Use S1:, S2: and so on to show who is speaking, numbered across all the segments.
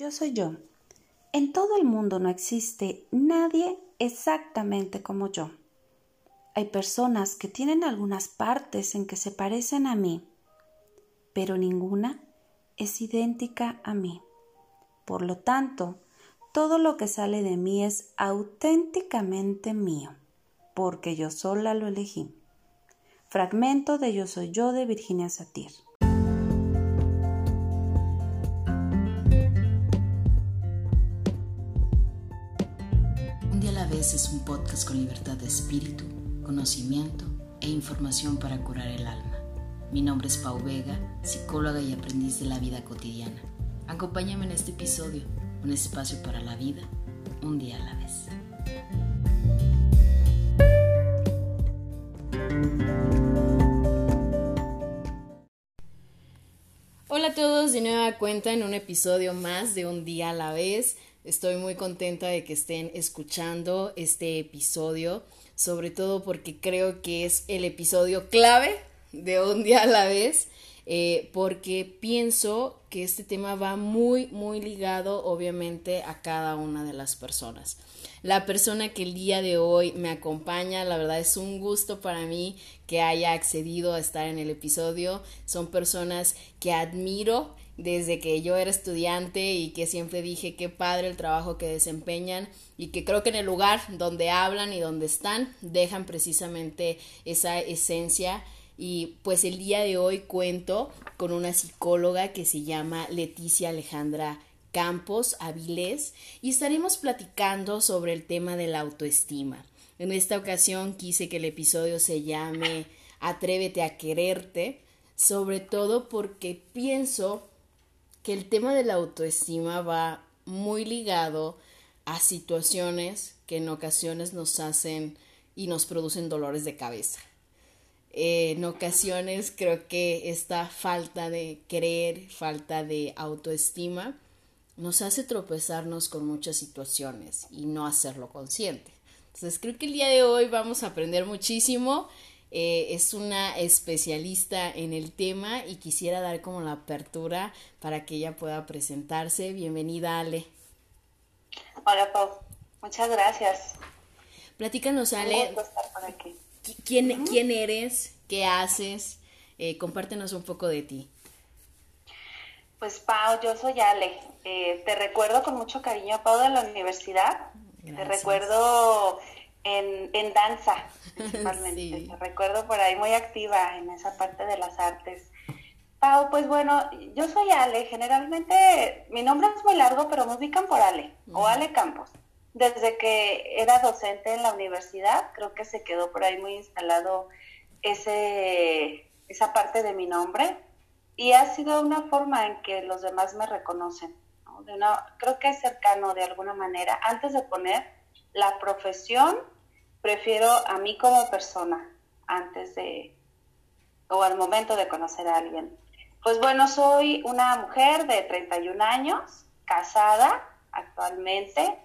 S1: Yo soy yo. En todo el mundo no existe nadie exactamente como yo. Hay personas que tienen algunas partes en que se parecen a mí, pero ninguna es idéntica a mí. Por lo tanto, todo lo que sale de mí es auténticamente mío, porque yo sola lo elegí. Fragmento de Yo Soy Yo de Virginia Satir.
S2: Vez es un podcast con libertad de espíritu, conocimiento e información para curar el alma. Mi nombre es Pau Vega, psicóloga y aprendiz de la vida cotidiana. Acompáñame en este episodio, un espacio para la vida, un día a la vez. Hola a todos, de nueva cuenta en un episodio más de Un día a la vez. Estoy muy contenta de que estén escuchando este episodio, sobre todo porque creo que es el episodio clave de Un día a la vez, eh, porque pienso que este tema va muy, muy ligado obviamente a cada una de las personas la persona que el día de hoy me acompaña. La verdad es un gusto para mí que haya accedido a estar en el episodio. Son personas que admiro desde que yo era estudiante y que siempre dije qué padre el trabajo que desempeñan y que creo que en el lugar donde hablan y donde están dejan precisamente esa esencia y pues el día de hoy cuento con una psicóloga que se llama Leticia Alejandra Campos Avilés y estaremos platicando sobre el tema de la autoestima. En esta ocasión quise que el episodio se llame Atrévete a quererte, sobre todo porque pienso que el tema de la autoestima va muy ligado a situaciones que en ocasiones nos hacen y nos producen dolores de cabeza. en ocasiones creo que esta falta de querer, falta de autoestima, nos hace tropezarnos con muchas situaciones y no hacerlo consciente. Entonces creo que el día de hoy vamos a aprender muchísimo. Eh, es una especialista en el tema y quisiera dar como la apertura para que ella pueda presentarse. Bienvenida, Ale.
S3: Hola, Pau. Muchas gracias.
S2: Platícanos, Ale. ¿quién, ¿Quién eres? ¿Qué haces? Eh, compártenos un poco de ti.
S3: Pues Pau, yo soy Ale. Eh, te recuerdo con mucho cariño, Pau, de la universidad. Te recuerdo en, en danza, principalmente. Te recuerdo por ahí muy activa en esa parte de las artes. Pau, pues bueno, yo soy Ale. Generalmente mi nombre es muy largo, pero me ubican por Ale o Ale Campos. Desde que era docente en la universidad, creo que se quedó por ahí muy instalado ese, esa parte de mi nombre y ha sido una forma en que los demás me reconocen. De creo que es cercano de alguna manera. Antes de poner la profesión, prefiero a mí como persona, antes de, o al momento de conocer a alguien. Pues bueno, soy una mujer de 31 años, casada actualmente,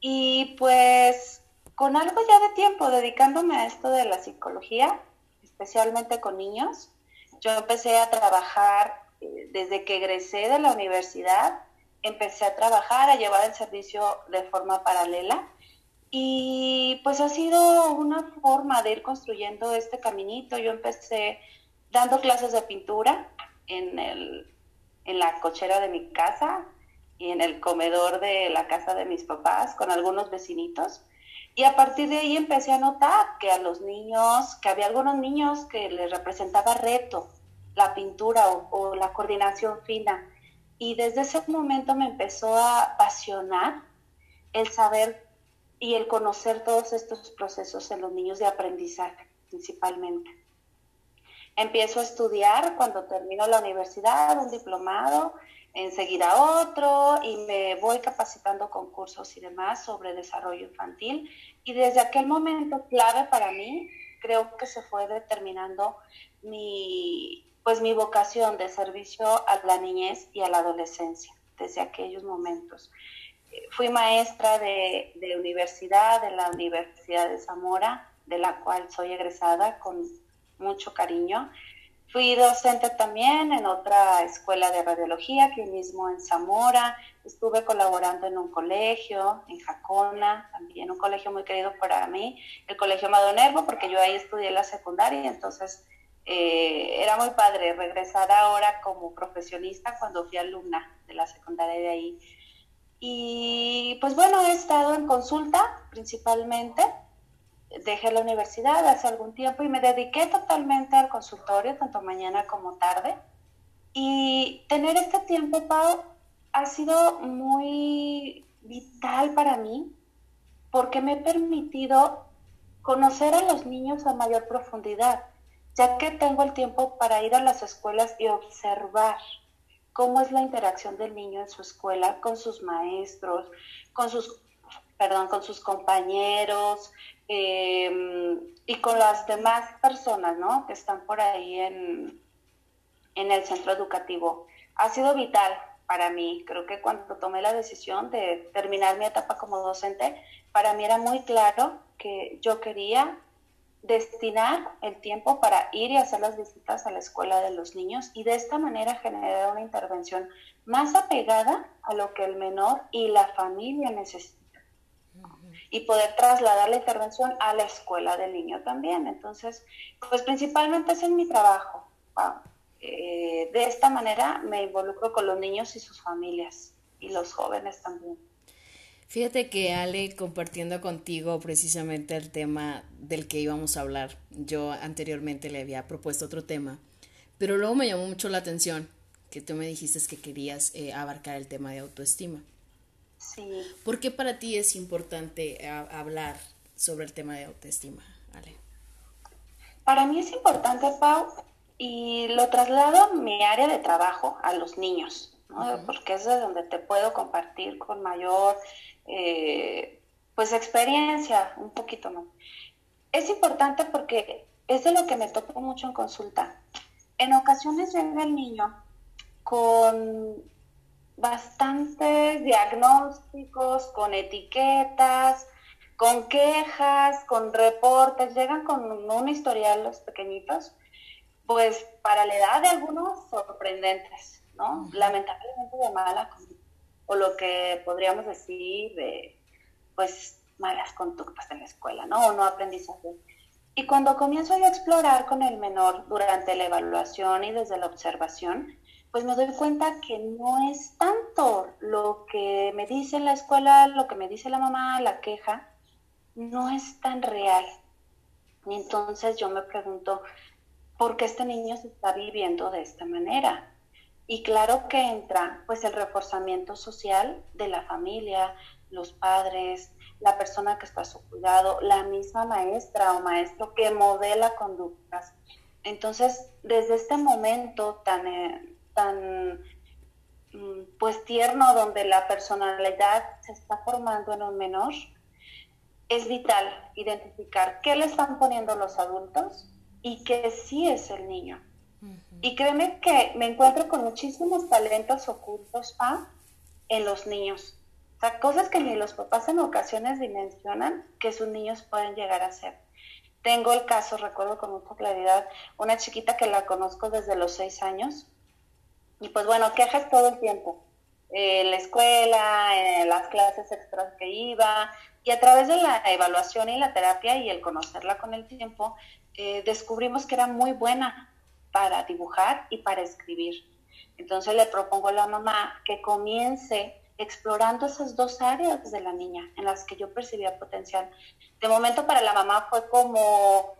S3: y pues con algo ya de tiempo dedicándome a esto de la psicología, especialmente con niños. Yo empecé a trabajar eh, desde que egresé de la universidad, empecé a trabajar, a llevar el servicio de forma paralela y pues ha sido una forma de ir construyendo este caminito. Yo empecé dando clases de pintura en, el, en la cochera de mi casa y en el comedor de la casa de mis papás con algunos vecinitos. Y a partir de ahí empecé a notar que a los niños, que había algunos niños que les representaba reto la pintura o, la coordinación fina. Y desde ese momento me empezó a apasionar el saber y el conocer todos estos procesos en los niños de aprendizaje principalmente. Empiezo a estudiar cuando termino la universidad, un diplomado, enseguida otro y me voy capacitando con cursos y demás sobre desarrollo infantil y desde aquel momento clave para mí creo que se fue determinando mi pues mi vocación de servicio a la niñez y a la adolescencia desde aquellos momentos. Fui maestra de, universidad, de la Universidad de Zamora, de la cual soy egresada con mucho cariño. Fui docente también en otra escuela de radiología, aquí mismo en Zamora. estuve colaborando en un colegio, en Jacona, también un colegio muy querido para mí, el Colegio Madonervo, porque yo ahí estudié la secundaria, entonces eh, era muy padre regresar ahora como profesionista cuando fui alumna de la secundaria de ahí. Y pues bueno, he estado en consulta principalmente. Dejé la universidad hace algún tiempo y me dediqué totalmente al consultorio, tanto mañana como tarde. Y tener este tiempo, Pau, ha sido muy vital para mí porque me he permitido conocer a los niños a mayor profundidad ya que tengo el tiempo para ir a las escuelas y observar cómo es la interacción del niño en su escuela con sus maestros, con sus, perdón, con sus compañeros em, y con las demás personas, ¿no? Que están por ahí en, en el centro educativo. Ha sido vital para mí. Creo que cuando tomé la decisión de terminar mi etapa como docente, para mí era muy claro que yo quería destinar el tiempo para ir y hacer las visitas a la escuela de los niños y de esta manera generar una intervención más apegada a lo que el menor y la familia necesitan y poder trasladar la intervención a la escuela del niño también. Entonces, pues principalmente es en mi trabajo. Eh, de esta manera me involucro con los niños y sus familias y los jóvenes también.
S2: Fíjate que Ale, compartiendo contigo precisamente el tema del que íbamos a hablar, yo anteriormente le había propuesto otro tema, pero luego me llamó mucho la atención que tú me dijiste que querías eh, abarcar el tema de autoestima.
S3: Sí.
S2: ¿Por qué para ti es importante eh, hablar sobre el tema de autoestima, Ale?
S3: Para mí es importante, Pau, y lo traslado a mi área de trabajo, a los niños, ¿no? porque es de donde te puedo compartir con mayor eh, pues experiencia, un poquito más. Es importante porque es de lo que me toca mucho en consulta. En ocasiones llega el niño con bastantes diagnósticos, con etiquetas, con quejas, con reportes, llegan con un historial los pequeñitos, pues para la edad de algunos sorprendentes, ¿no? Lamentablemente de mala conducta o lo que podríamos decir de, pues, malas conductas en la escuela, ¿no? O no aprendizaje. Y cuando comienzo a explorar con el menor durante la evaluación y desde la observación, pues me doy cuenta que no es tanto lo que me dice la escuela, lo que me dice la mamá, la queja, no es tan real. Y entonces yo me pregunto, ¿por qué este niño se está viviendo de esta manera? Y claro que entra pues el reforzamiento social de la familia, los padres, la persona que está a su cuidado, la misma maestra o maestro que modela conductas. Entonces, desde este momento tan, eh, tan mm, pues tierno donde la personalidad se está formando en un menor, es vital identificar qué le están poniendo los adultos y qué sí es el niño. Y créeme que me encuentro con muchísimos talentos ocultos ¿ah? en los niños. O sea, cosas que ni los papás en ocasiones dimensionan que sus niños pueden llegar a ser. Tengo el caso, recuerdo con mucha claridad, una chiquita que la conozco desde los seis años. Y pues bueno, quejas todo el tiempo. En la escuela, en las clases extras que iba. Y a través de la evaluación y la terapia y el conocerla con el tiempo, eh, descubrimos que era muy buena para dibujar y para escribir. Entonces le propongo a la mamá que comience explorando esas dos áreas de la niña en las que yo percibía potencial. De momento para la mamá fue como,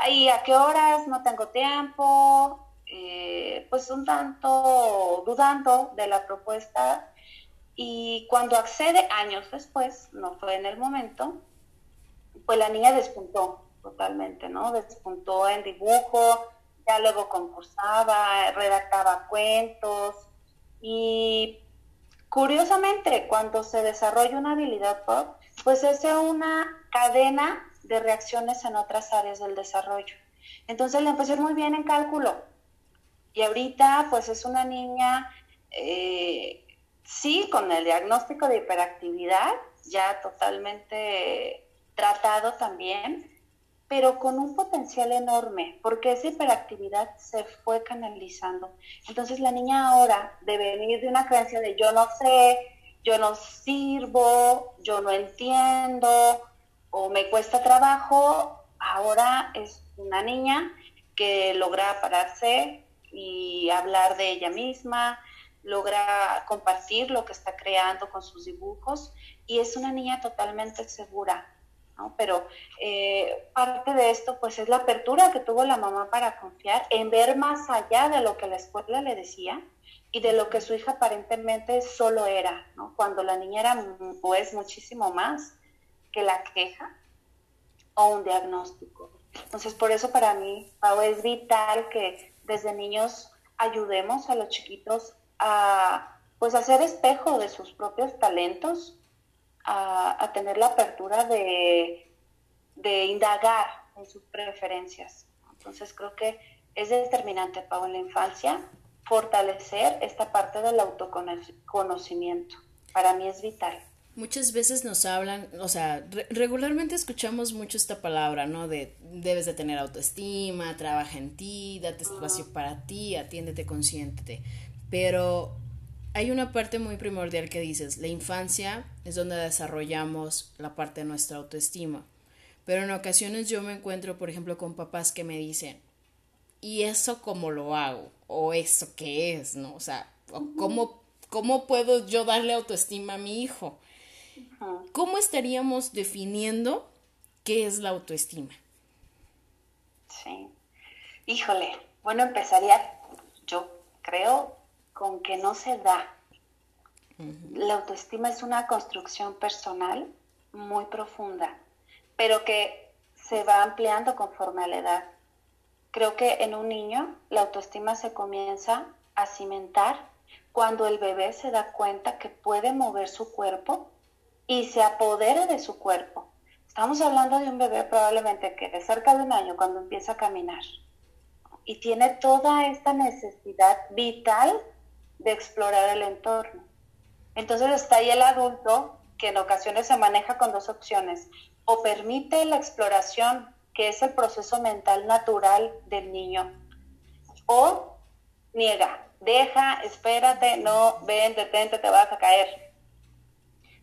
S3: ay, ¿a qué horas? No tengo tiempo. Eh, pues un tanto dudando de la propuesta y cuando accede años después, no fue en el momento, pues la niña despuntó totalmente, ¿no? Despuntó en dibujo, ya luego concursaba, redactaba cuentos y curiosamente cuando se desarrolla una habilidad pop, pues es una cadena de reacciones en otras áreas del desarrollo. Entonces le empezó muy bien en cálculo y ahorita pues es una niña, eh, sí, con el diagnóstico de hiperactividad, ya totalmente tratado también, pero con un potencial enorme, porque esa hiperactividad se fue canalizando. Entonces la niña ahora, de venir de una creencia de yo no sé, yo no sirvo, yo no entiendo o me cuesta trabajo, ahora es una niña que logra pararse y hablar de ella misma, logra compartir lo que está creando con sus dibujos y es una niña totalmente segura. Pero eh, parte de esto pues es la apertura que tuvo la mamá para confiar en ver más allá de lo que la escuela le decía y de lo que su hija aparentemente solo era, cuando la niña era pues muchísimo más que la queja o un diagnóstico. Entonces por eso para mí Pau, es vital que desde niños ayudemos a los chiquitos a pues a ser espejo de sus propios talentos, a, tener la apertura de, indagar en sus preferencias. Entonces creo que es determinante, Pau, en la infancia fortalecer esta parte del autoconocimiento. Para mí es vital.
S2: Muchas veces nos hablan, o sea, regularmente escuchamos mucho esta palabra, ¿no? De debes de tener autoestima, trabaja en ti, date espacio para ti, atiéndete, consiéntete. Pero hay una parte muy primordial que dices, la infancia es donde desarrollamos la parte de nuestra autoestima. Pero en ocasiones yo me encuentro, por ejemplo, con papás que me dicen, ¿y eso cómo lo hago? ¿O eso qué es? ¿No? O sea, ¿cómo, ¿cómo puedo yo darle autoestima a mi hijo? ¿Cómo estaríamos definiendo qué es la autoestima?
S3: Sí. Híjole, bueno, empezaría, yo creo, con que no se da. La autoestima es una construcción personal muy profunda, pero que se va ampliando conforme a la edad. Creo que en un niño la autoestima se comienza a cimentar cuando el bebé se da cuenta que puede mover su cuerpo y se apodera de su cuerpo. Estamos hablando de un bebé probablemente que de cerca de un año cuando empieza a caminar y tiene toda esta necesidad vital de explorar el entorno. Entonces está ahí el adulto que en ocasiones se maneja con dos opciones. O permite la exploración, que es el proceso mental natural del niño, o niega, deja, espérate, no, ven, detente, te vas a caer.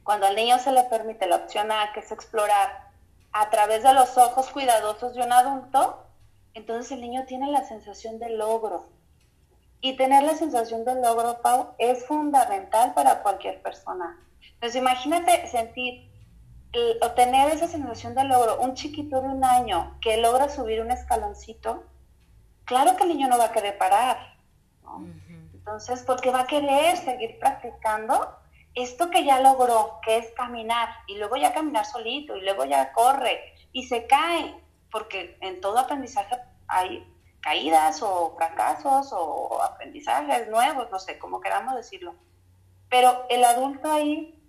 S3: Cuando al niño se le permite la opción A, que es explorar a través de los ojos cuidadosos de un adulto, entonces el niño tiene la sensación de logro, y tener la sensación de logro, Pau, es fundamental para cualquier persona. Entonces, imagínate sentir o tener esa sensación de logro. Un chiquito de un año que logra subir un escaloncito, claro que el niño no va a querer parar. Entonces, porque va a querer seguir practicando esto que ya logró, que es caminar, y luego ya caminar solito, y luego ya corre, y se cae, porque en todo aprendizaje hay caídas o fracasos o aprendizajes nuevos, no sé, como queramos decirlo. Pero el adulto ahí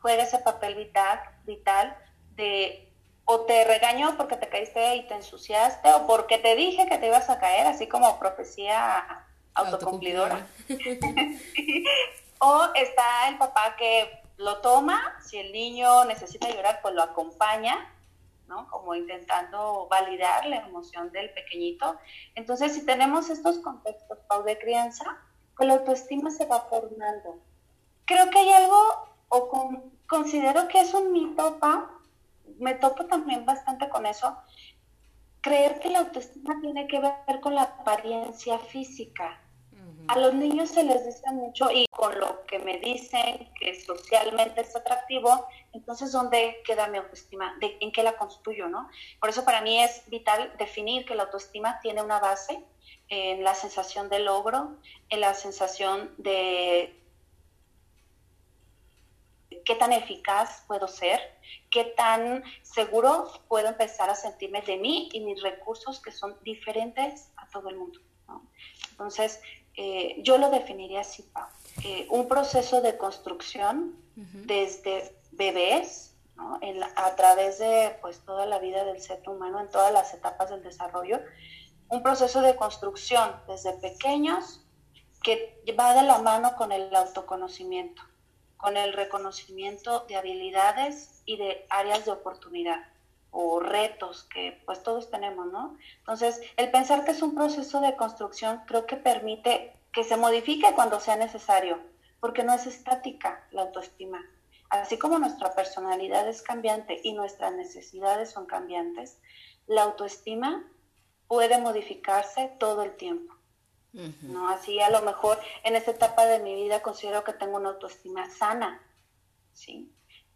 S3: juega ese papel vital, vital de o te regañó porque te caíste y te ensuciaste o porque te dije que te ibas a caer, así como profecía autocumplidora. o está el papá que lo toma, si el niño necesita llorar, pues lo acompaña ¿no? Como intentando validar la emoción del pequeñito. Entonces, si tenemos estos contextos, de crianza, pues la autoestima se va formando. Creo que hay algo, o considero que es un mito, Pau, me topo también bastante con eso, creer que la autoestima tiene que ver con la apariencia física. A los niños se les dice mucho y con lo que me dicen que socialmente es atractivo, entonces ¿dónde queda mi autoestima? ¿De, ¿En qué la construyo? ¿no? Por eso para mí es vital definir que la autoestima tiene una base en la sensación de logro, en la sensación de qué tan eficaz puedo ser, qué tan seguro puedo empezar a sentirme de mí y mis recursos que son diferentes a todo el mundo. Entonces, eh, yo lo definiría así, Pau. un proceso de construcción desde bebés, a través de pues, toda la vida del ser humano, en todas las etapas del desarrollo, un proceso de construcción desde pequeños que va de la mano con el autoconocimiento, con el reconocimiento de habilidades y de áreas de oportunidad o retos que pues todos tenemos, ¿no? Entonces, el pensar que es un proceso de construcción creo que permite que se modifique cuando sea necesario, porque no es estática la autoestima. Así como nuestra personalidad es cambiante y nuestras necesidades son cambiantes, la autoestima puede modificarse todo el tiempo. ¿no? Así a lo mejor en esta etapa de mi vida considero que tengo una autoestima sana, ¿sí?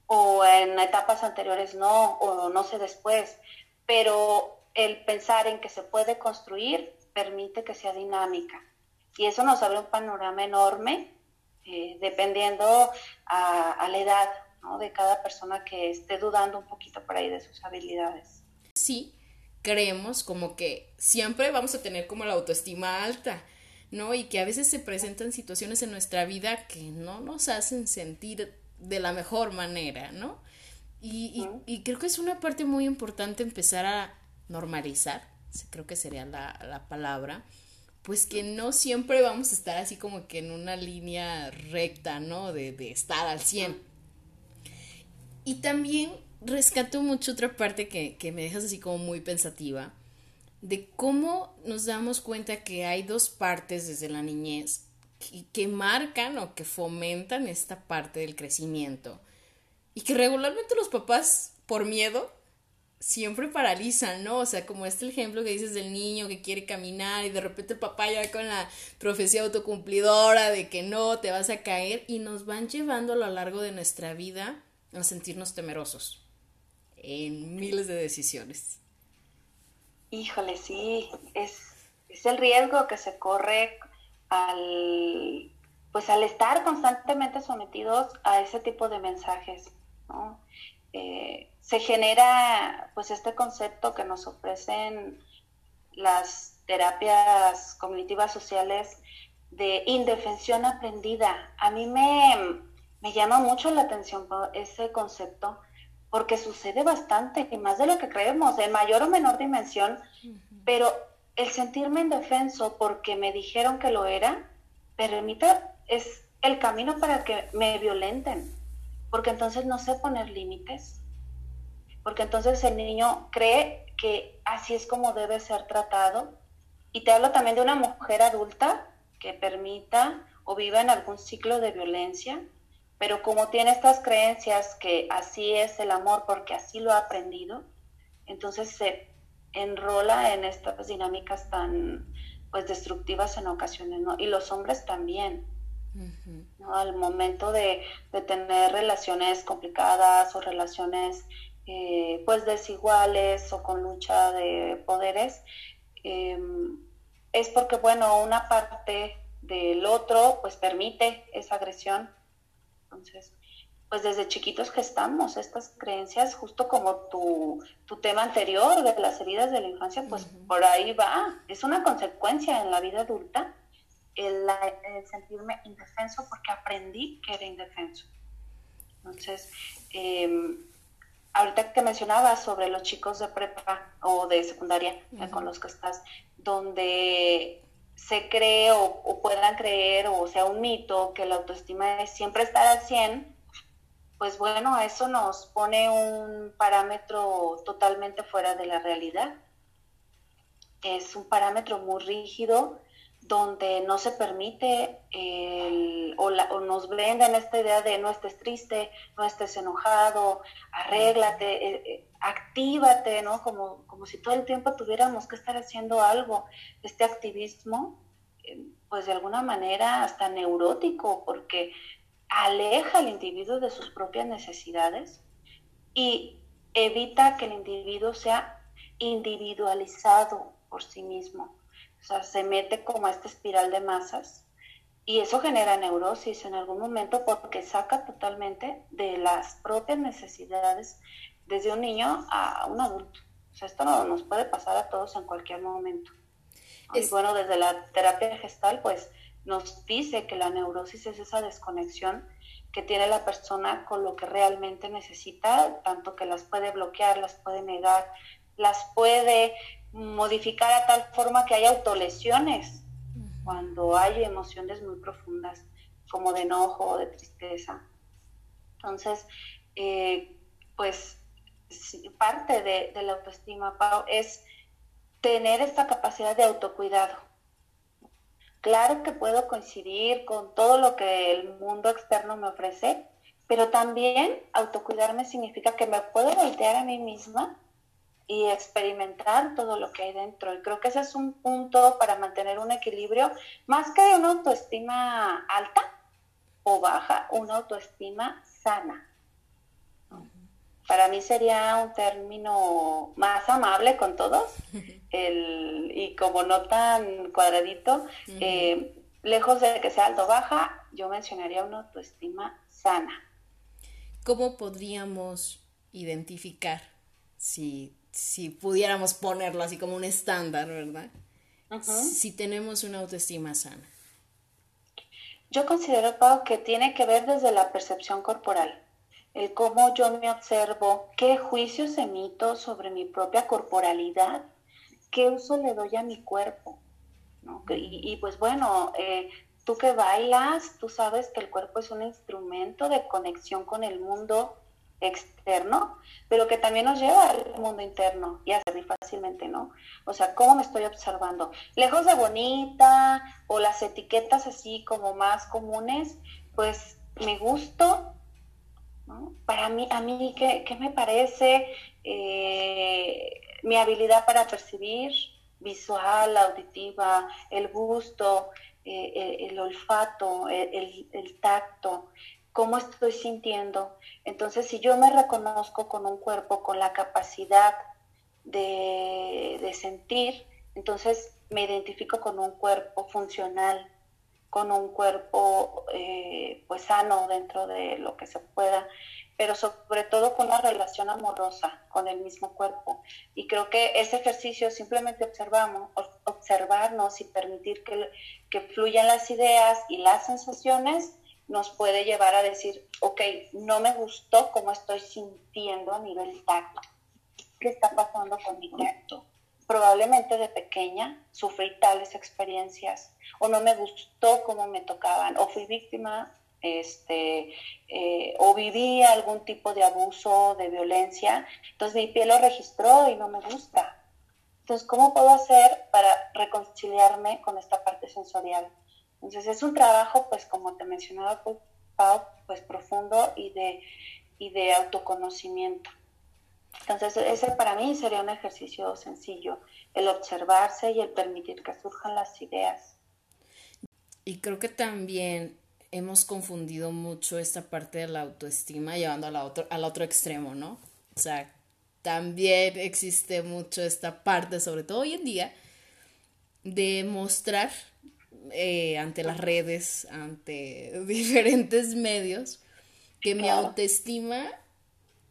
S3: O en etapas anteriores no, o no sé después, pero el pensar en que se puede construir permite que sea dinámica. Y eso nos abre un panorama enorme, eh, dependiendo a, la edad de cada persona que esté dudando un poquito por ahí de sus habilidades.
S2: Sí, creemos como que siempre vamos a tener como la autoestima alta, ¿no? Y que a veces se presentan situaciones en nuestra vida que no nos hacen sentir de la mejor manera, ¿no? Y, y, creo que es una parte muy importante empezar a normalizar, creo que sería la, la palabra, pues que no siempre vamos a estar así como que en una línea recta, ¿no? De, de estar al 100. Y también rescato mucho otra parte que, que me dejas así como muy pensativa, de cómo nos damos cuenta que hay dos partes desde la niñez que, marcan o que fomentan esta parte del crecimiento y que regularmente los papás por miedo siempre paralizan, ¿no? O sea, como este ejemplo que dices del niño que quiere caminar y de repente el papá ya con la profecía autocumplidora de que no, te vas a caer y nos van llevando a lo largo de nuestra vida a sentirnos temerosos en miles de decisiones.
S3: Híjole, sí, es, es el riesgo que se corre al, pues al estar constantemente sometidos a ese tipo de mensajes, ¿no? Eh, se genera pues este concepto que nos ofrecen las terapias cognitivas sociales de indefensión aprendida. A mí me, me llama mucho la atención ese concepto porque sucede bastante y más de lo que creemos, en mayor o menor dimensión, pero el sentirme indefenso porque me dijeron que lo era, permite, es el camino para que me violenten, porque entonces no sé poner límites, porque entonces el niño cree que así es como debe ser tratado. Y te hablo también de una mujer adulta que permita o viva en algún ciclo de violencia, pero como tiene estas creencias que así es el amor porque así lo ha aprendido, entonces se enrola en estas dinámicas tan pues destructivas en ocasiones, ¿no? Y los hombres también. ¿no? Al momento de, de, tener relaciones complicadas o relaciones eh, pues desiguales o con lucha de poderes, em, es porque, bueno, una parte del otro pues permite esa agresión entonces, pues desde chiquitos gestamos estas creencias, justo como tu, tema anterior de las heridas de la infancia, pues por ahí va. Es una consecuencia en la vida adulta el, sentirme indefenso porque aprendí que era indefenso. Entonces, em, ahorita que mencionabas sobre los chicos de prepa o de secundaria con los que estás, donde se cree o, puedan creer o sea un mito que la autoestima es siempre estar al 100, pues bueno, eso nos pone un parámetro totalmente fuera de la realidad. Es un parámetro muy rígido donde no se permite el, o, nos esta idea de no estés triste, no estés enojado, arréglate, eh, eh, actívate, ¿no? Como, como si todo el tiempo tuviéramos que estar haciendo algo. Este activismo, eh, pues de alguna manera hasta neurótico, porque aleja al individuo de sus propias necesidades y evita que el individuo sea individualizado por sí mismo o sea, se mete como a esta espiral de masas y eso genera neurosis en algún momento porque saca totalmente de las propias necesidades desde un niño a un adulto. O sea, esto no, nos puede pasar a todos en cualquier momento. Y bueno, desde la terapia gestal, pues nos dice que la neurosis es esa desconexión que tiene la persona con lo que realmente necesita, tanto que las puede bloquear, las puede negar, las puede modificar a tal forma que haya autolesiones cuando hay emociones muy profundas como de enojo o de tristeza. Entonces, eh, pues parte de, la autoestima, Pau, es tener esta capacidad de autocuidado. Claro que puedo coincidir con todo lo que el mundo externo me ofrece, pero también autocuidarme significa que me puedo voltear a mí misma y experimentar todo lo que hay dentro. Y creo que ese es un punto para mantener un equilibrio, más que una autoestima alta o baja, una autoestima sana. Para mí sería un término más amable con todos el, y como no tan cuadradito, eh, lejos de que sea alto o baja, yo mencionaría una autoestima sana.
S2: ¿Cómo podríamos identificar si si pudiéramos ponerlo así como un estándar, ¿verdad? Si tenemos una autoestima sana.
S3: Yo considero, Pau, que tiene que ver desde la percepción corporal, el cómo yo me observo, qué juicios emito sobre mi propia corporalidad, qué uso le doy a mi cuerpo. Y, pues bueno, eh, tú que bailas, tú sabes que el cuerpo es un instrumento de conexión con el mundo externo, pero que también nos lleva al mundo interno y a servir fácilmente, ¿no? O sea, ¿cómo me estoy observando? Lejos de bonita o las etiquetas así como más comunes, pues me gusto, Para mí, a mí, ¿qué, me parece? Eh, mi habilidad para percibir, visual, auditiva, el gusto, eh, el, olfato, el tacto, cómo estoy sintiendo. Entonces, si yo me reconozco con un cuerpo, con la capacidad de, sentir, entonces me identifico con un cuerpo funcional, con un cuerpo eh, pues sano dentro de lo que se pueda, pero sobre todo con una relación amorosa con el mismo cuerpo. Y creo que ese ejercicio simplemente observamos, observarnos y permitir que, que fluyan las ideas y las sensaciones nos puede llevar a decir, ok, no me gustó cómo estoy sintiendo a nivel tacto. ¿Qué está pasando con mi tacto? Probablemente de pequeña sufrí tales experiencias o no me gustó cómo me tocaban o fui víctima este, eh, o viví algún tipo de abuso, de violencia. Entonces mi piel lo registró y no me gusta. Entonces, ¿cómo puedo hacer para reconciliarme con esta parte sensorial? Entonces es un trabajo, pues como te mencionaba, pues, pues profundo y de, y de autoconocimiento. Entonces ese para mí sería un ejercicio sencillo, el observarse y el permitir que surjan las ideas.
S2: Y creo que también hemos confundido mucho esta parte de la autoestima llevando a la otro, al otro extremo, ¿no? O sea, también existe mucho esta parte, sobre todo hoy en día, de mostrar eh, ante las redes, ante diferentes medios, que mi autoestima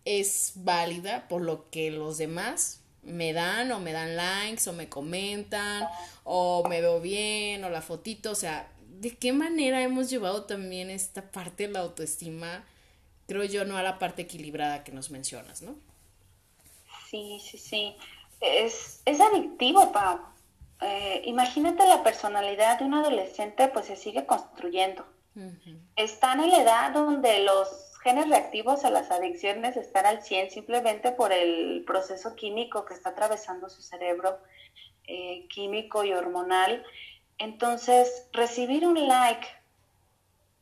S2: es válida por lo que los demás me dan o me dan likes o me comentan o me veo bien o la fotito, o sea, ¿de qué manera hemos llevado también esta parte de la autoestima, creo yo, no a la parte equilibrada que nos mencionas, ¿no?
S3: Sí, sí, sí. Es, es adictivo, Pau. Eh, imagínate la personalidad de un adolescente, pues se sigue construyendo. Están en la edad donde los genes reactivos a las adicciones están al 100 simplemente por el proceso químico que está atravesando su cerebro, eh, químico y hormonal. Entonces, recibir un like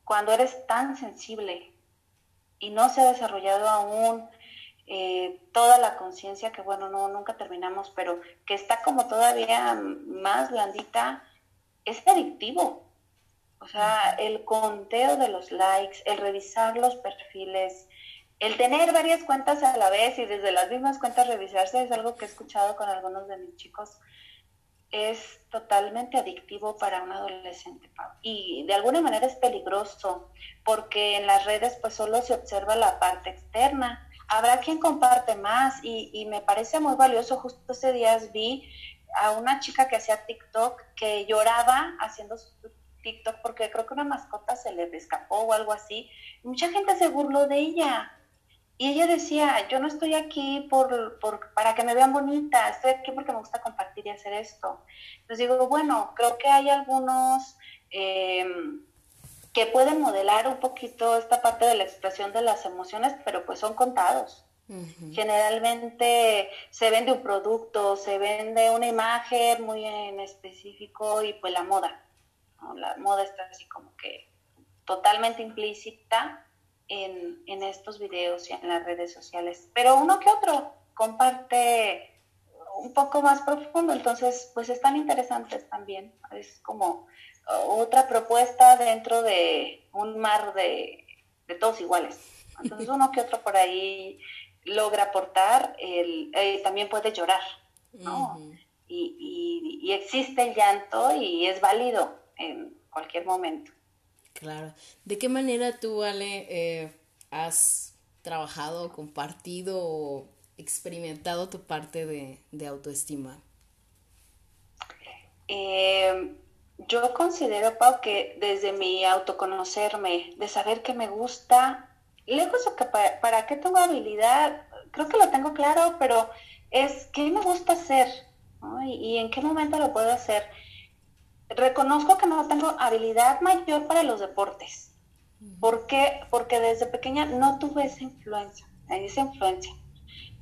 S3: cuando eres tan sensible y no se ha desarrollado aún eh, toda la conciencia que, bueno, no, nunca terminamos, pero que está como todavía más blandita, es adictivo. O sea, el conteo de los likes, el revisar los perfiles, el tener varias cuentas a la vez y desde las mismas cuentas revisarse es algo que he escuchado con algunos de mis chicos. Es totalmente adictivo para un adolescente y de alguna manera es peligroso porque en las redes pues solo se observa la parte externa habrá quien comparte más y, me parece muy valioso. Justo ese día vi a una chica que hacía TikTok que lloraba haciendo su TikTok porque creo que una mascota se le escapó o algo así. mucha gente se burló de ella. Y ella decía, yo no estoy aquí por, para que me vean bonita, estoy aquí porque me gusta compartir y hacer esto. Entonces digo, bueno, creo que hay algunos... Eh, que pueden modelar un poquito esta parte de la expresión de las emociones, pero pues son contados. Generalmente se vende un producto, se vende una imagen muy en específico y pues la moda. La moda está así como que totalmente implícita en, en estos videos y en las redes sociales, pero uno que otro comparte un poco más profundo, entonces pues están interesantes también, es como otra propuesta dentro de un mar de, todos iguales. Entonces uno que otro por ahí logra aportar, el, eh, también puede llorar, ¿no? y, y, existe el llanto y es válido en cualquier momento.
S2: Claro. ¿De qué manera tú, Ale, eh, has trabajado, compartido o experimentado tu parte de, autoestima?
S3: Eh, yo considero, Pau, que desde mi autoconocerme, de saber que me gusta, lejos de que para, qué tengo habilidad, creo que lo tengo claro, pero es qué me gusta hacer y, en qué momento lo puedo hacer. Reconozco que no tengo habilidad mayor para los deportes. ¿Por qué? Porque desde pequeña no tuve esa influencia, esa influencia.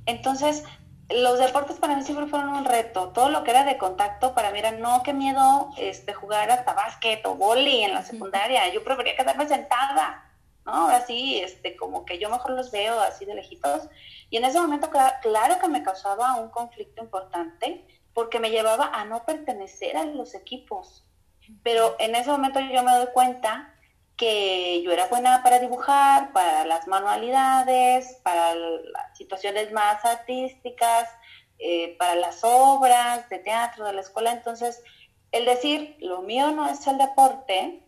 S3: Entonces, los deportes para mí siempre fueron un reto. Todo lo que era de contacto para mí era no, qué miedo este, jugar hasta básquet o boli en la secundaria. Yo prefería quedarme sentada, ¿no? Así, este, como que yo mejor los veo así de lejitos. Y en ese momento, claro que me causaba un conflicto importante porque me llevaba a no pertenecer a los equipos. Pero en ese momento yo me doy cuenta que yo era buena para dibujar, para las manualidades, para las situaciones más artísticas, eh, para las obras de teatro de la escuela. Entonces, el decir, lo mío no es el deporte,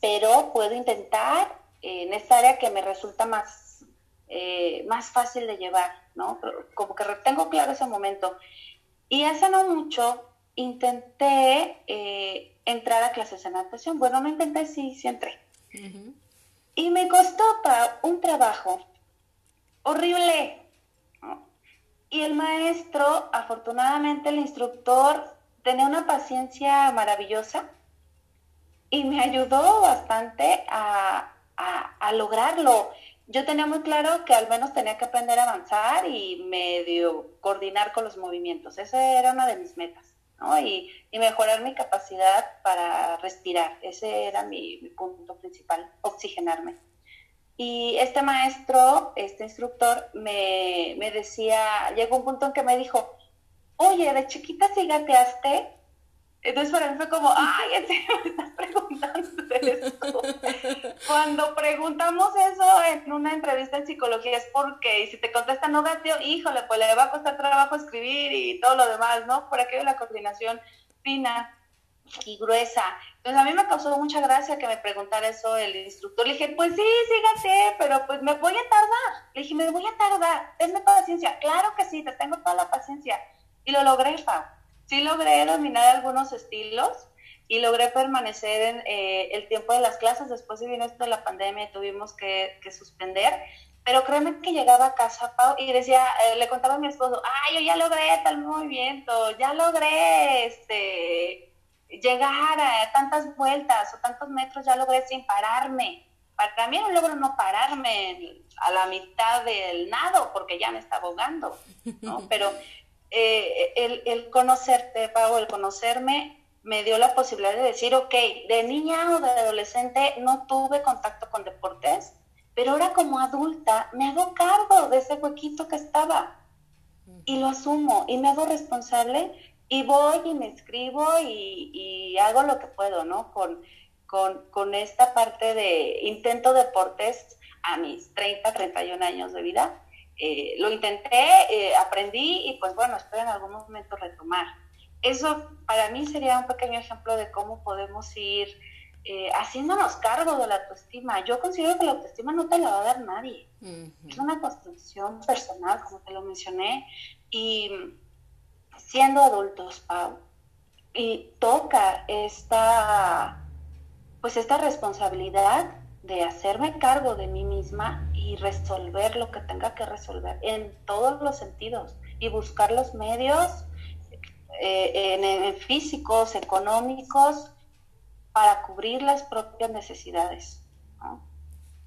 S3: pero puedo intentar en esta área que me resulta más, eh, más fácil de llevar, ¿no? Como que tengo claro ese momento. Y hace no mucho intenté eh, entrar a clases de natación. Bueno, no intenté, sí, sí entré. Y me costó para un trabajo horrible. Y el maestro, afortunadamente el instructor, tenía una paciencia maravillosa y me ayudó bastante a, a lograrlo. Yo tenía muy claro que al menos tenía que aprender a avanzar y medio coordinar con los movimientos. Esa era una de mis metas. Y, mejorar mi capacidad para respirar. Ese era mi, punto principal, oxigenarme. Y este maestro, este instructor, me, me, decía, llegó un punto en que me dijo, oye, de chiquita sí gateaste. Entonces para mí fue como, ay, ¿en serio me estás preguntando esto? Cuando preguntamos eso en una entrevista en psicología es porque, y si te contesta no gateo, híjole, pues le va a costar trabajo escribir y todo lo demás, ¿no? Por aquello la coordinación fina y gruesa. Entonces a mí me causó mucha gracia que me preguntara eso el instructor. Le dije, pues sí, sí gateé, pero pues me voy a tardar. Le dije, me voy a tardar, tenme paciencia. Claro que sí, te tengo toda la paciencia. Y lo logré, Fa sí logré dominar algunos estilos y logré permanecer en eh, el tiempo de las clases. Después de vino esto de la pandemia y tuvimos que, suspender. Pero créeme que llegaba a casa, Pau, y decía, eh, le contaba a mi esposo, ay, yo ya logré tal movimiento, ya logré este, llegar a tantas vueltas o tantos metros, ya logré sin pararme. Para mí no logro no pararme a la mitad del nado porque ya me está ahogando, ¿no? Pero eh, el, el, conocerte, Pau, el conocerme, me dio la posibilidad de decir, ok, de niña o de adolescente no tuve contacto con deportes, pero ahora como adulta me hago cargo de ese huequito que estaba y lo asumo y me hago responsable y voy y me escribo y, hago lo que puedo, ¿no? Con, con, con, esta parte de intento deportes a mis 30, 31 años de vida eh, lo intenté, eh, aprendí y pues bueno, espero en algún momento retomar. Eso para mí sería un pequeño ejemplo de cómo podemos ir eh, haciéndonos cargo de la autoestima. Yo considero que la autoestima no te la va a dar nadie. Es una construcción personal, como te lo mencioné. Y siendo adultos, Pau, y toca esta, pues esta responsabilidad de hacerme cargo de mí misma y resolver lo que tenga que resolver en todos los sentidos y buscar los medios eh, en, físicos, económicos, para cubrir las propias necesidades.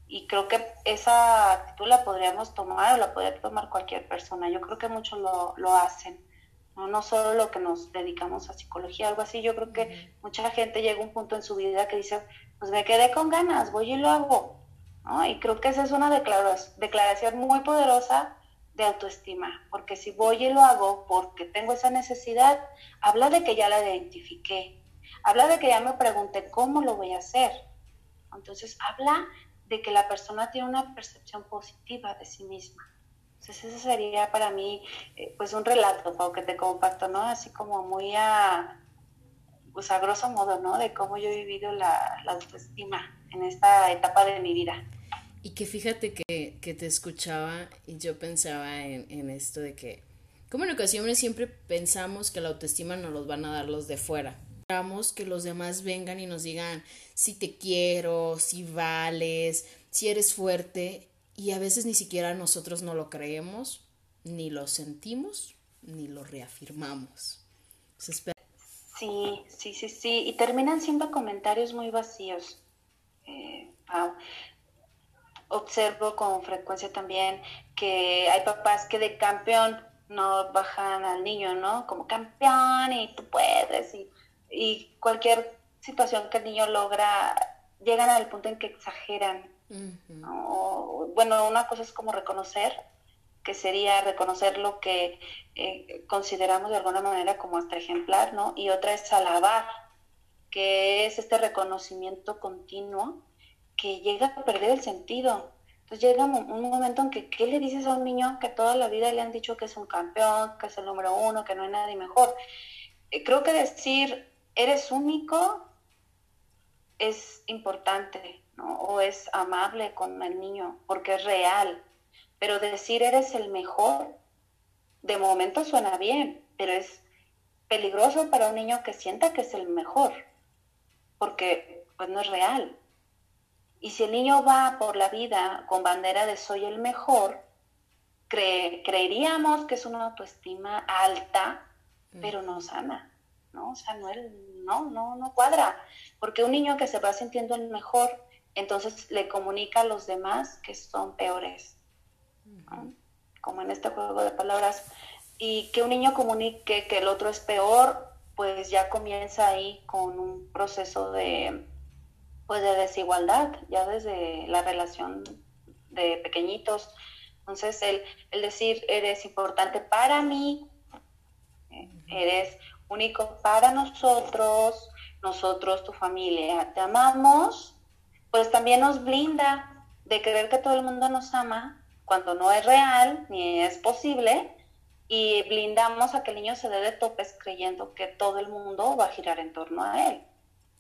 S3: Y creo que esa actitud la podríamos tomar o la podría tomar cualquier persona. Yo creo que muchos lo, lo hacen. no, no solo lo que nos dedicamos a psicología, algo así. Yo creo que mucha gente llega a un punto en su vida que dice, pues me quedé con ganas, voy y lo hago. Y creo que esa es una declaración muy poderosa de autoestima, porque si voy y lo hago porque tengo esa necesidad, habla de que ya la identifiqué, habla de que ya me pregunté cómo lo voy a hacer. Entonces, habla de que la persona tiene una percepción positiva de sí misma. Entonces ese sería para mí eh, pues un relato que te comparto, ¿no? Así como muy a, pues grosso modo, ¿no? De cómo yo he vivido la, autoestima en esta etapa de mi vida.
S2: Y que fíjate que, que te escuchaba y yo pensaba en, en, esto de que, como en ocasiones siempre pensamos que la autoestima nos los van a dar los de fuera. Esperamos que los demás vengan y nos digan si te quiero, si vales, si eres fuerte y a veces ni siquiera nosotros no lo creemos, ni lo sentimos, ni lo reafirmamos.
S3: Sí, sí, sí, sí. Y terminan siendo comentarios muy vacíos. Eh, Observo con frecuencia también que hay papás que de campeón no bajan al niño, ¿no? Como campeón y tú puedes. Y, y cualquier situación que el niño logra, llegan al punto en que exageran bueno, una cosa es como reconocer, que sería reconocer lo que eh, consideramos de alguna manera como hasta ejemplar, ¿no? Y otra es alabar, que es este reconocimiento continuo que llega a perder el sentido. Entonces llega un momento en que, ¿qué le dices a un niño que toda la vida le han dicho que es un campeón, que es el número uno, que no hay nadie mejor? Eh, creo que decir, eres único, es importante, o es amable con el niño porque es real. Pero decir eres el mejor, de momento suena bien, pero es peligroso para un niño que sienta que es el mejor, porque pues no es real. Y si el niño va por la vida con bandera de soy el mejor, creeríamos que es una autoestima alta, mm. pero no sana, ¿no? O sea, no, no, no, no cuadra. Porque un niño que se va sintiendo el mejor entonces le comunica a los demás que son peores, como en este juego de palabras. Y que un niño comunique que el otro es peor, pues ya comienza ahí con un proceso de, pues de desigualdad, ya desde la relación de pequeñitos. Entonces, el, el decir, eres importante para mí, eh, eres único para nosotros, nosotros, tu familia, te amamos, pues también nos blinda de creer que todo el mundo nos ama cuando no es real ni es posible y blindamos a que el niño se dé de topes creyendo que todo el mundo va a girar en torno a él.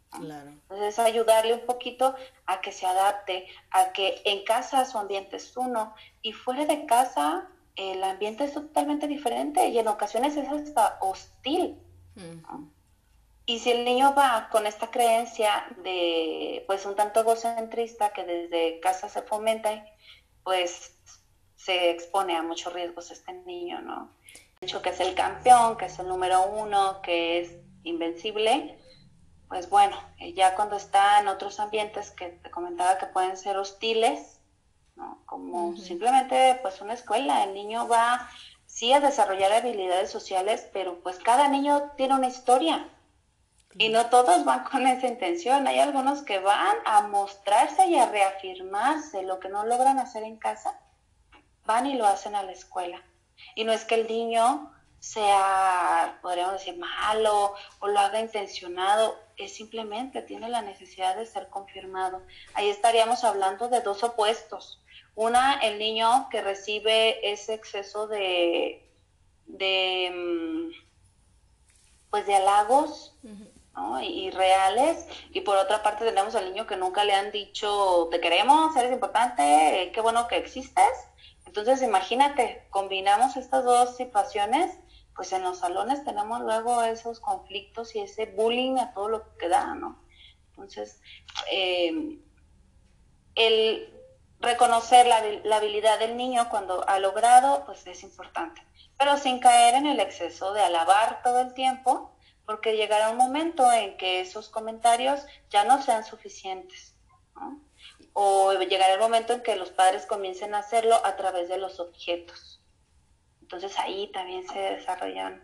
S3: Claro. Entonces ayudarle un poquito a que se adapte, a que en casa su ambiente es uno y fuera de casa el ambiente es totalmente diferente y en ocasiones es hasta hostil. Y si el niño va con esta creencia de, pues, un tanto egocentrista que desde casa se fomenta, pues se expone a muchos riesgos este niño, ¿no? De hecho, que es el campeón, que es el número uno, que es invencible, pues bueno, eh, ya cuando está en otros ambientes que te comentaba que pueden ser hostiles, ¿no? Como simplemente, pues, una escuela, el niño va, sí, a desarrollar habilidades sociales, pero pues cada niño tiene una historia, y no todos van con esa intención. Hay algunos que van a mostrarse y a reafirmarse lo que no logran hacer en casa, van y lo hacen a la escuela. Y no es que el niño sea, podríamos decir, malo o lo haga intencionado, es simplemente tiene la necesidad de ser confirmado. Ahí estaríamos hablando de dos opuestos. Una, el niño que recibe ese exceso de, de mm, pues de halagos, y, reales. Y por otra parte tenemos al niño que nunca le han dicho, te queremos, eres importante, qué bueno que existes. Entonces imagínate, combinamos estas dos situaciones, pues en los salones tenemos luego esos conflictos y ese bullying a todo lo que da, ¿no? Entonces, eh, el reconocer la, la, habilidad del niño cuando ha logrado, pues es importante, pero sin caer en el exceso de alabar todo el tiempo porque llegará un momento en que esos comentarios ya no sean suficientes. O llegará el momento en que los padres comiencen a hacerlo a través de los objetos. Entonces ahí también se desarrollan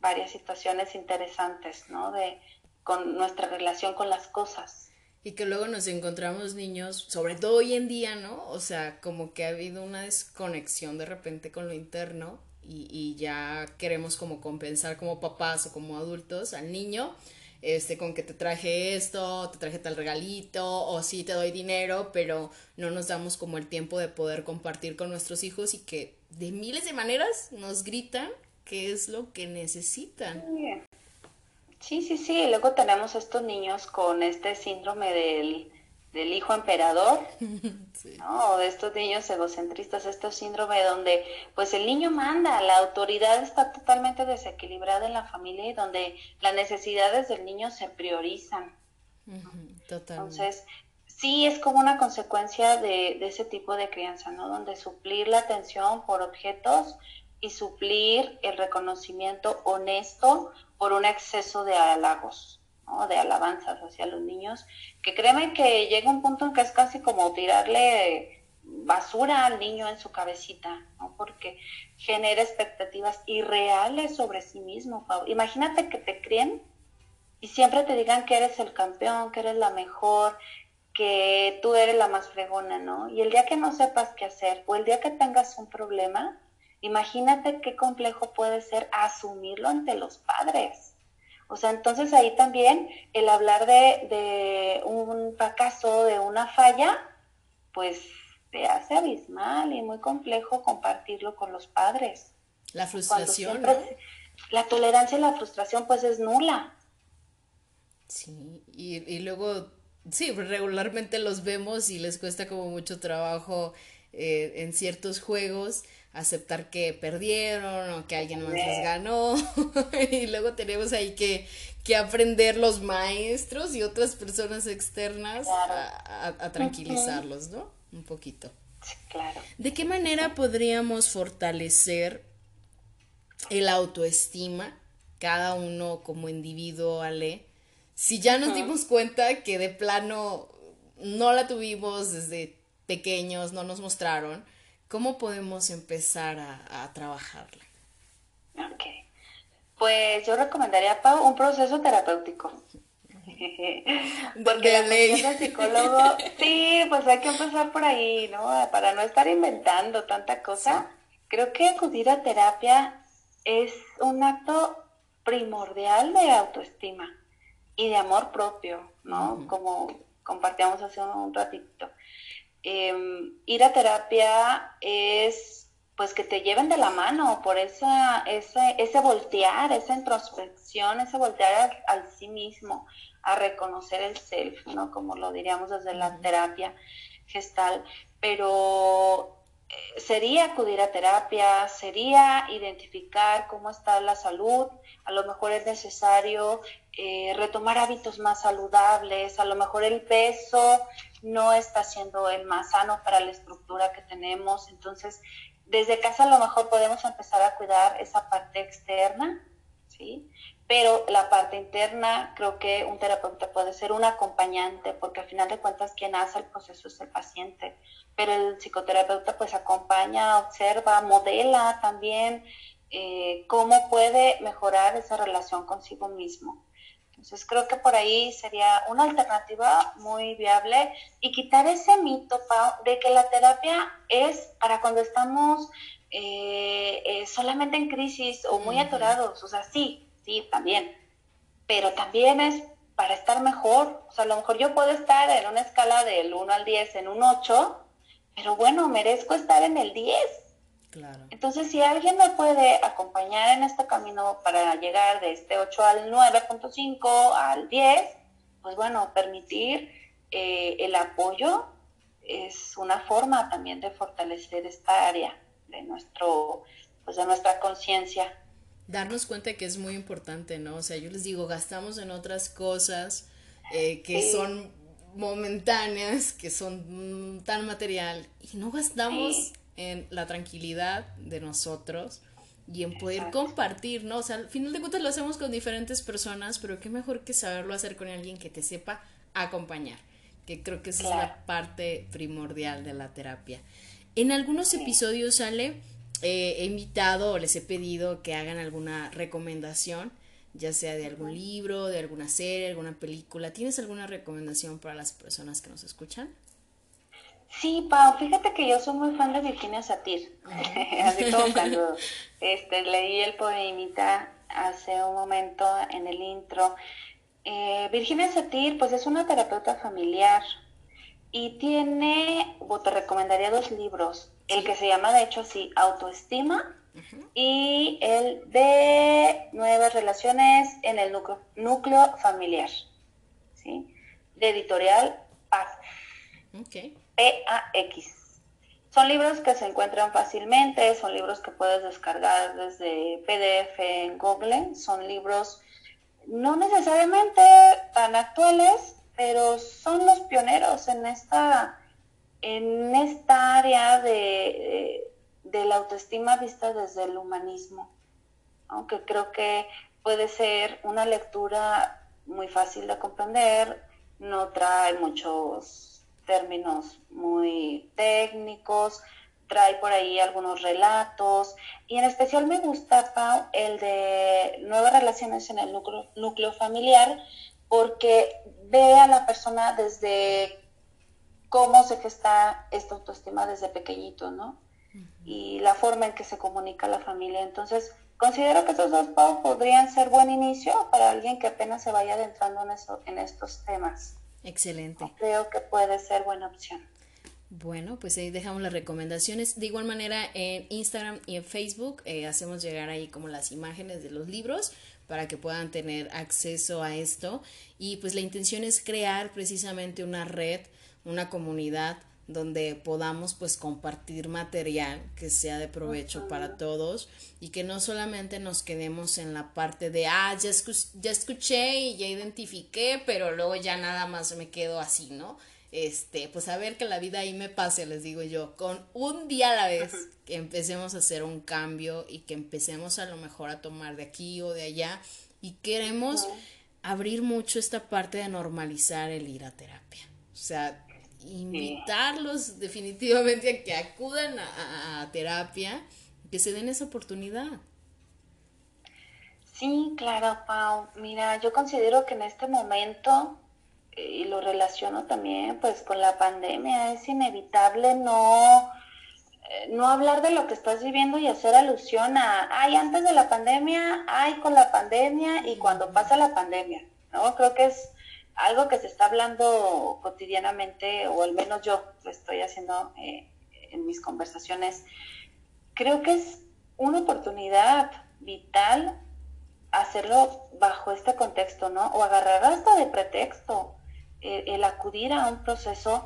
S3: varias situaciones interesantes, ¿no? De con nuestra relación con las cosas.
S2: Y que luego nos encontramos niños, sobre todo hoy en día, ¿no? O sea, como que ha habido una desconexión de repente con lo interno y, y ya queremos como compensar como papás o como adultos al niño este, con que te traje esto, te traje tal regalito, o sí te doy dinero, pero no nos damos como el tiempo de poder compartir con nuestros hijos y que de miles de maneras nos gritan qué es lo que necesitan.
S3: Sí, sí, sí, luego tenemos estos niños con este síndrome del del hijo emperador, ¿no? O de estos niños egocentristas, este síndrome donde pues el niño manda, la autoridad está totalmente desequilibrada en la familia y donde las necesidades del niño se priorizan. Entonces, sí es como una consecuencia de, de, ese tipo de crianza, ¿no? Donde suplir la atención por objetos y suplir el reconocimiento honesto por un exceso de halagos de alabanzas hacia los niños, que créeme que llega un punto en que es casi como tirarle basura al niño en su cabecita, ¿no? porque genera expectativas irreales sobre sí mismo. Imagínate que te críen y siempre te digan que eres el campeón, que eres la mejor, que tú eres la más fregona, ¿no? Y el día que no sepas qué hacer o el día que tengas un problema, imagínate qué complejo puede ser asumirlo ante los padres. O sea, entonces ahí también el hablar de, un fracaso, de una falla, pues te hace abismal y muy complejo compartirlo con los padres.
S2: La frustración.
S3: La tolerancia y la frustración pues es nula.
S2: Sí, y, y luego, sí, regularmente los vemos y les cuesta como mucho trabajo eh, en ciertos juegos aceptar que perdieron o que alguien más les ganó y luego tenemos ahí que, que aprender los maestros y otras personas externas a, tranquilizarlos, ¿no? Un poquito.
S3: claro.
S2: ¿De qué manera podríamos fortalecer el autoestima, cada uno como individuo, Ale, si ya nos dimos cuenta que de plano no la tuvimos desde pequeños, no nos mostraron, ¿Cómo podemos empezar a, trabajarla?
S3: Ok. Pues yo recomendaría, Pau, un proceso terapéutico. Porque la ley. psicólogo, sí, pues hay que empezar por ahí, ¿no? Para no estar inventando tanta cosa. Creo que acudir a terapia es un acto primordial de autoestima y de amor propio, ¿no? Como compartíamos hace un ratito. Em, ir a terapia es pues que te lleven de la mano por esa, ese, ese voltear, esa introspección, ese voltear al, sí mismo, a reconocer el self, ¿no? Como lo diríamos desde la terapia gestal. Pero eh, sería acudir a terapia, sería identificar cómo está la salud, a lo mejor es necesario eh, retomar hábitos más saludables, a lo mejor el peso no está siendo el más sano para la estructura que tenemos, entonces desde casa a lo mejor podemos empezar a cuidar esa parte externa, ¿sí? Pero la parte interna, creo que un terapeuta puede ser un acompañante, porque al final de cuentas quien hace el proceso es el paciente, pero el psicoterapeuta pues acompaña, observa, modela también eh, cómo puede mejorar esa relación consigo mismo. Entonces creo que por ahí sería una alternativa muy viable y quitar ese mito, de que la terapia es para cuando estamos eh, eh, solamente en crisis o muy atorados. O sea, sí, sí, también. Pero también es para estar mejor. O sea, a lo mejor yo puedo estar en una escala del 1 al 10 en un 8, pero bueno, merezco estar en el 10 entonces, si alguien me puede acompañar en este camino para llegar de este 8 al 9.5 al 10, pues bueno, permitir eh, el apoyo es una forma también de fortalecer esta área de nuestro, pues de nuestra conciencia.
S2: Darnos cuenta que es muy importante, ¿no? O sea, yo les digo, gastamos en otras cosas eh, que son momentáneas, que son mm, tan material, y no gastamos en la tranquilidad de nosotros y en poder compartir, ¿no? O sea, al final de cuentas lo hacemos con diferentes personas, pero qué mejor que saberlo hacer con alguien que te sepa acompañar, que creo que esa es la parte primordial de la terapia. En algunos episodios sale, eh, he invitado o les he pedido que hagan alguna recomendación, ya sea de algún libro, de alguna serie, alguna película. ¿Tienes alguna recomendación para las personas que nos escuchan?
S3: Sí, Pau, fíjate que yo soy muy fan de Virginia Satir. Así como cuando este, leí el poemita hace un momento en el intro. Eh, Virginia Satir, pues es una terapeuta familiar y tiene, o te recomendaría dos libros. El que se llama, de hecho, así, Autoestima y el de Nuevas Relaciones en el Núcleo, núcleo Familiar. ¿sí? De editorial Paz. Okay. P-A-X. Son libros que se encuentran fácilmente, son libros que puedes descargar desde PDF en Google, son libros no necesariamente tan actuales, pero son los pioneros en esta, en esta área de, de la autoestima vista desde el humanismo, aunque creo que puede ser una lectura muy fácil de comprender, no trae muchos términos muy técnicos, trae por ahí algunos relatos y en especial me gusta, Pau, el de nuevas relaciones en el núcleo, familiar porque ve a la persona desde cómo se gesta esta autoestima desde pequeñito, ¿no? Y la forma en que se comunica la familia. Entonces, considero que esos dos Pau, podrían ser buen inicio para alguien que apenas se vaya adentrando en, eso, en estos temas.
S2: Excelente.
S3: Creo que puede ser buena opción.
S2: Bueno, pues ahí dejamos las recomendaciones. De igual manera, en Instagram y en Facebook eh, hacemos llegar ahí como las imágenes de los libros para que puedan tener acceso a esto. Y pues la intención es crear precisamente una red, una comunidad donde podamos pues compartir material que sea de provecho para todos y que no solamente nos quedemos en la parte de ah ya, ya escuché y ya identifiqué pero luego ya nada más me quedo así no este pues a ver que la vida ahí me pase les digo yo. Con un día a la vez que empecemos a hacer un cambio y que empecemos a lo mejor a tomar de aquí o de allá y queremos abrir mucho esta parte de normalizar el ir a terapia. O sea invitarlos definitivamente a que acudan a, terapia, que se den esa oportunidad.
S3: Sí, claro, Pau. Mira, yo considero que en este momento, eh, y lo relaciono también pues con la pandemia, es inevitable no, eh, no hablar de lo que estás viviendo y hacer alusión a, ay, antes de la pandemia, ay, con la pandemia y cuando pasa la pandemia, ¿no? Creo que es algo que se está hablando cotidianamente, o al menos yo lo estoy haciendo eh, en mis conversaciones, creo que es una oportunidad vital hacerlo bajo este contexto, ¿no? O agarrar hasta de pretexto eh, el acudir a un proceso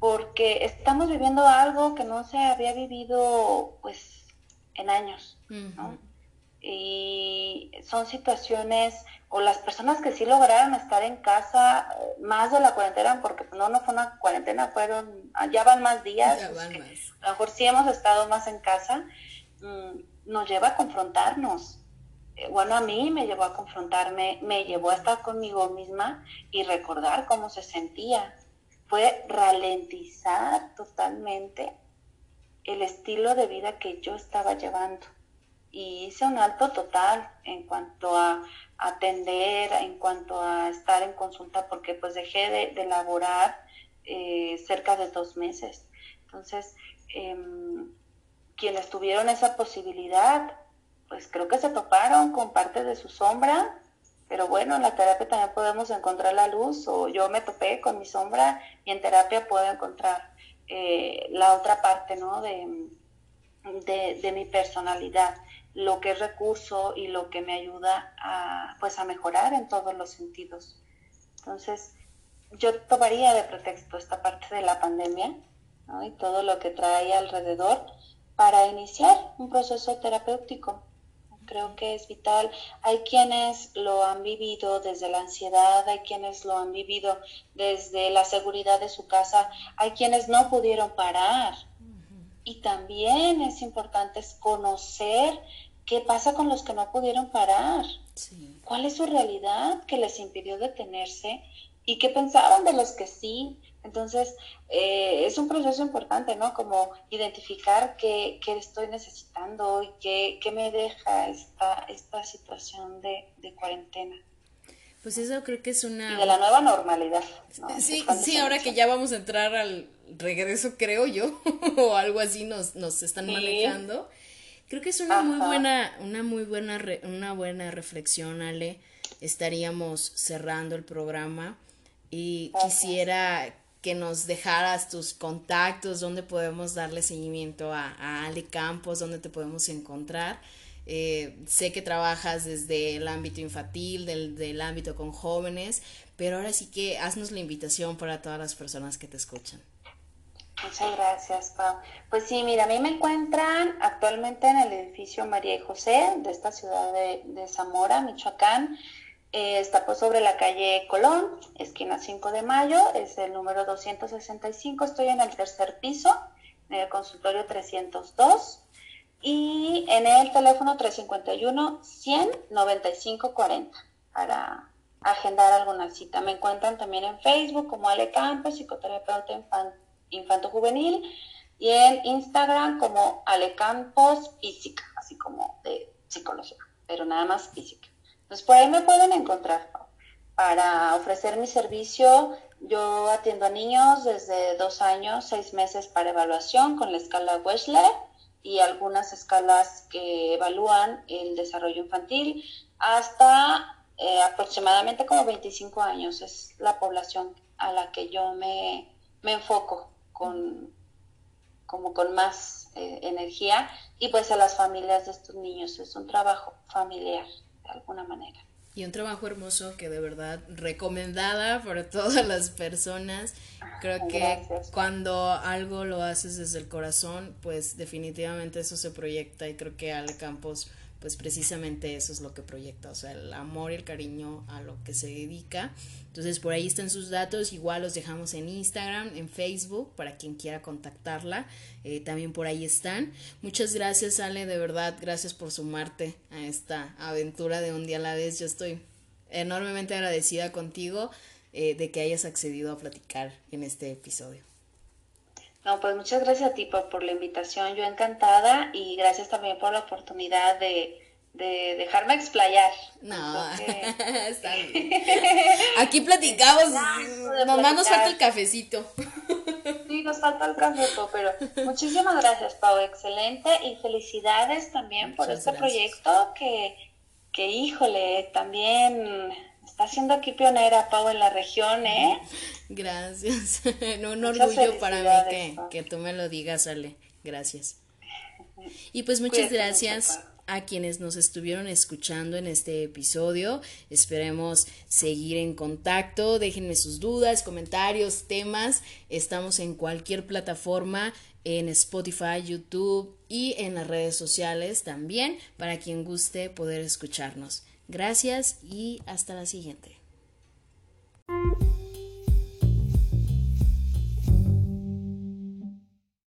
S3: porque estamos viviendo algo que no se había vivido pues en años, ¿no? Y son situaciones o las personas que sí lograron estar en casa eh, más de la cuarentena, porque no, no fue una cuarentena, fueron, ah, ya van más días, a lo mejor sí hemos estado más en casa, mm, nos lleva a confrontarnos. Eh, bueno, a mí me llevó a confrontarme, me llevó a estar conmigo misma y recordar cómo se sentía. Fue ralentizar totalmente el estilo de vida que yo estaba llevando y hice un alto total en cuanto a atender, en cuanto a estar en consulta, porque pues dejé de, de laborar eh, cerca de dos meses. Entonces, em, quienes tuvieron esa posibilidad, pues creo que se toparon con parte de su sombra, pero bueno, en la terapia también podemos encontrar la luz, o yo me topé con mi sombra y en terapia puedo encontrar eh, la otra parte, ¿no? De, de, de mi personalidad lo que es recurso y lo que me ayuda a, pues, a mejorar en todos los sentidos. Entonces, yo tomaría de pretexto esta parte de la pandemia y todo lo que trae alrededor para iniciar un proceso terapéutico. Creo que es vital. Hay quienes lo han vivido desde la ansiedad, hay quienes lo han vivido desde la seguridad de su casa, hay quienes no pudieron parar. Y también es importante conocer ¿Qué pasa con los que no pudieron parar? ¿Cuál es su realidad que les impidió detenerse? ¿Y qué pensaban de los que sí? Entonces, eh, es un proceso importante, ¿no? Como identificar qué, qué estoy necesitando y qué, qué, me deja esta, esta situación de, de cuarentena.
S2: Pues eso creo que es una...
S3: Y de la nueva normalidad.
S2: Sí, sí, ahora que ya vamos a entrar al regreso, creo yo, o algo así nos, nos están manejando. Creo que es una muy buena, una muy buena, una buena reflexión, Ale. Estaríamos cerrando el programa y quisiera que nos dejaras tus contactos, donde podemos darle seguimiento a, a Ale Campos, donde te podemos encontrar. Eh, sé que trabajas desde el ámbito infantil, del, del ámbito con jóvenes, pero ahora sí que haznos la invitación para todas las personas que te escuchan.
S3: Muchas gracias, Pau. Pues sí, mira, a mí me encuentran actualmente en el edificio María y José de esta ciudad de, Zamora, Michoacán. Eh, está pues sobre la calle Colón, esquina 5 de mayo, es el número 265. Estoy en el tercer piso, en el consultorio 302 y en el teléfono 351-100-9540 para agendar alguna cita. Me encuentran también en Facebook como Ale Campos, psicoterapeuta infanto juvenil, y en Instagram como Ale Campos Física, así como de psicología, pero nada más física. Entonces por ahí me pueden encontrar para ofrecer mi servicio. Yo atiendo a niños desde dos años, seis meses para evaluación con la escala Wechsler y algunas escalas que evalúan el desarrollo infantil hasta eh, aproximadamente como 25 años es la población a la que yo me, enfoco con como con más eh, energía. Y pues a las familias de estos niños es un trabajo familiar de alguna manera.
S2: Y un trabajo hermoso que de verdad recomendada para todas las personas. Creo que cuando algo lo haces desde el corazón, pues definitivamente eso se proyecta y creo que Ale Campos pues precisamente eso es lo que proyecta, o sea, el amor y el cariño a lo que se dedica. Entonces por ahí están sus datos, igual los dejamos en Instagram, en Facebook, para quien quiera contactarla, eh, también por ahí están. Muchas gracias Ale, de verdad, gracias por sumarte a esta aventura de un día a la vez. Yo estoy enormemente agradecida contigo eh, de que hayas accedido a platicar en este episodio.
S3: No, pues muchas gracias a ti por, la invitación, yo encantada y gracias también por la oportunidad de, dejarme explayar.
S2: No, está bien. Aquí platicamos, nomás nos falta el cafecito.
S3: Sí, nos falta el café, pero muchísimas gracias, Pau, excelente y felicidades también por este proyecto que, que, híjole, también está siendo aquí pionera, Pau, en la región, ¿eh?
S2: Gracias. un orgullo para mí que, que, tú me lo digas, Ale. Gracias. Y pues muchas gracias a quienes nos estuvieron escuchando en este episodio. Esperemos seguir en contacto. Déjenme sus dudas, comentarios, temas. Estamos en cualquier plataforma, en Spotify, YouTube y en las redes sociales también, para quien guste poder escucharnos. Gracias y hasta la siguiente.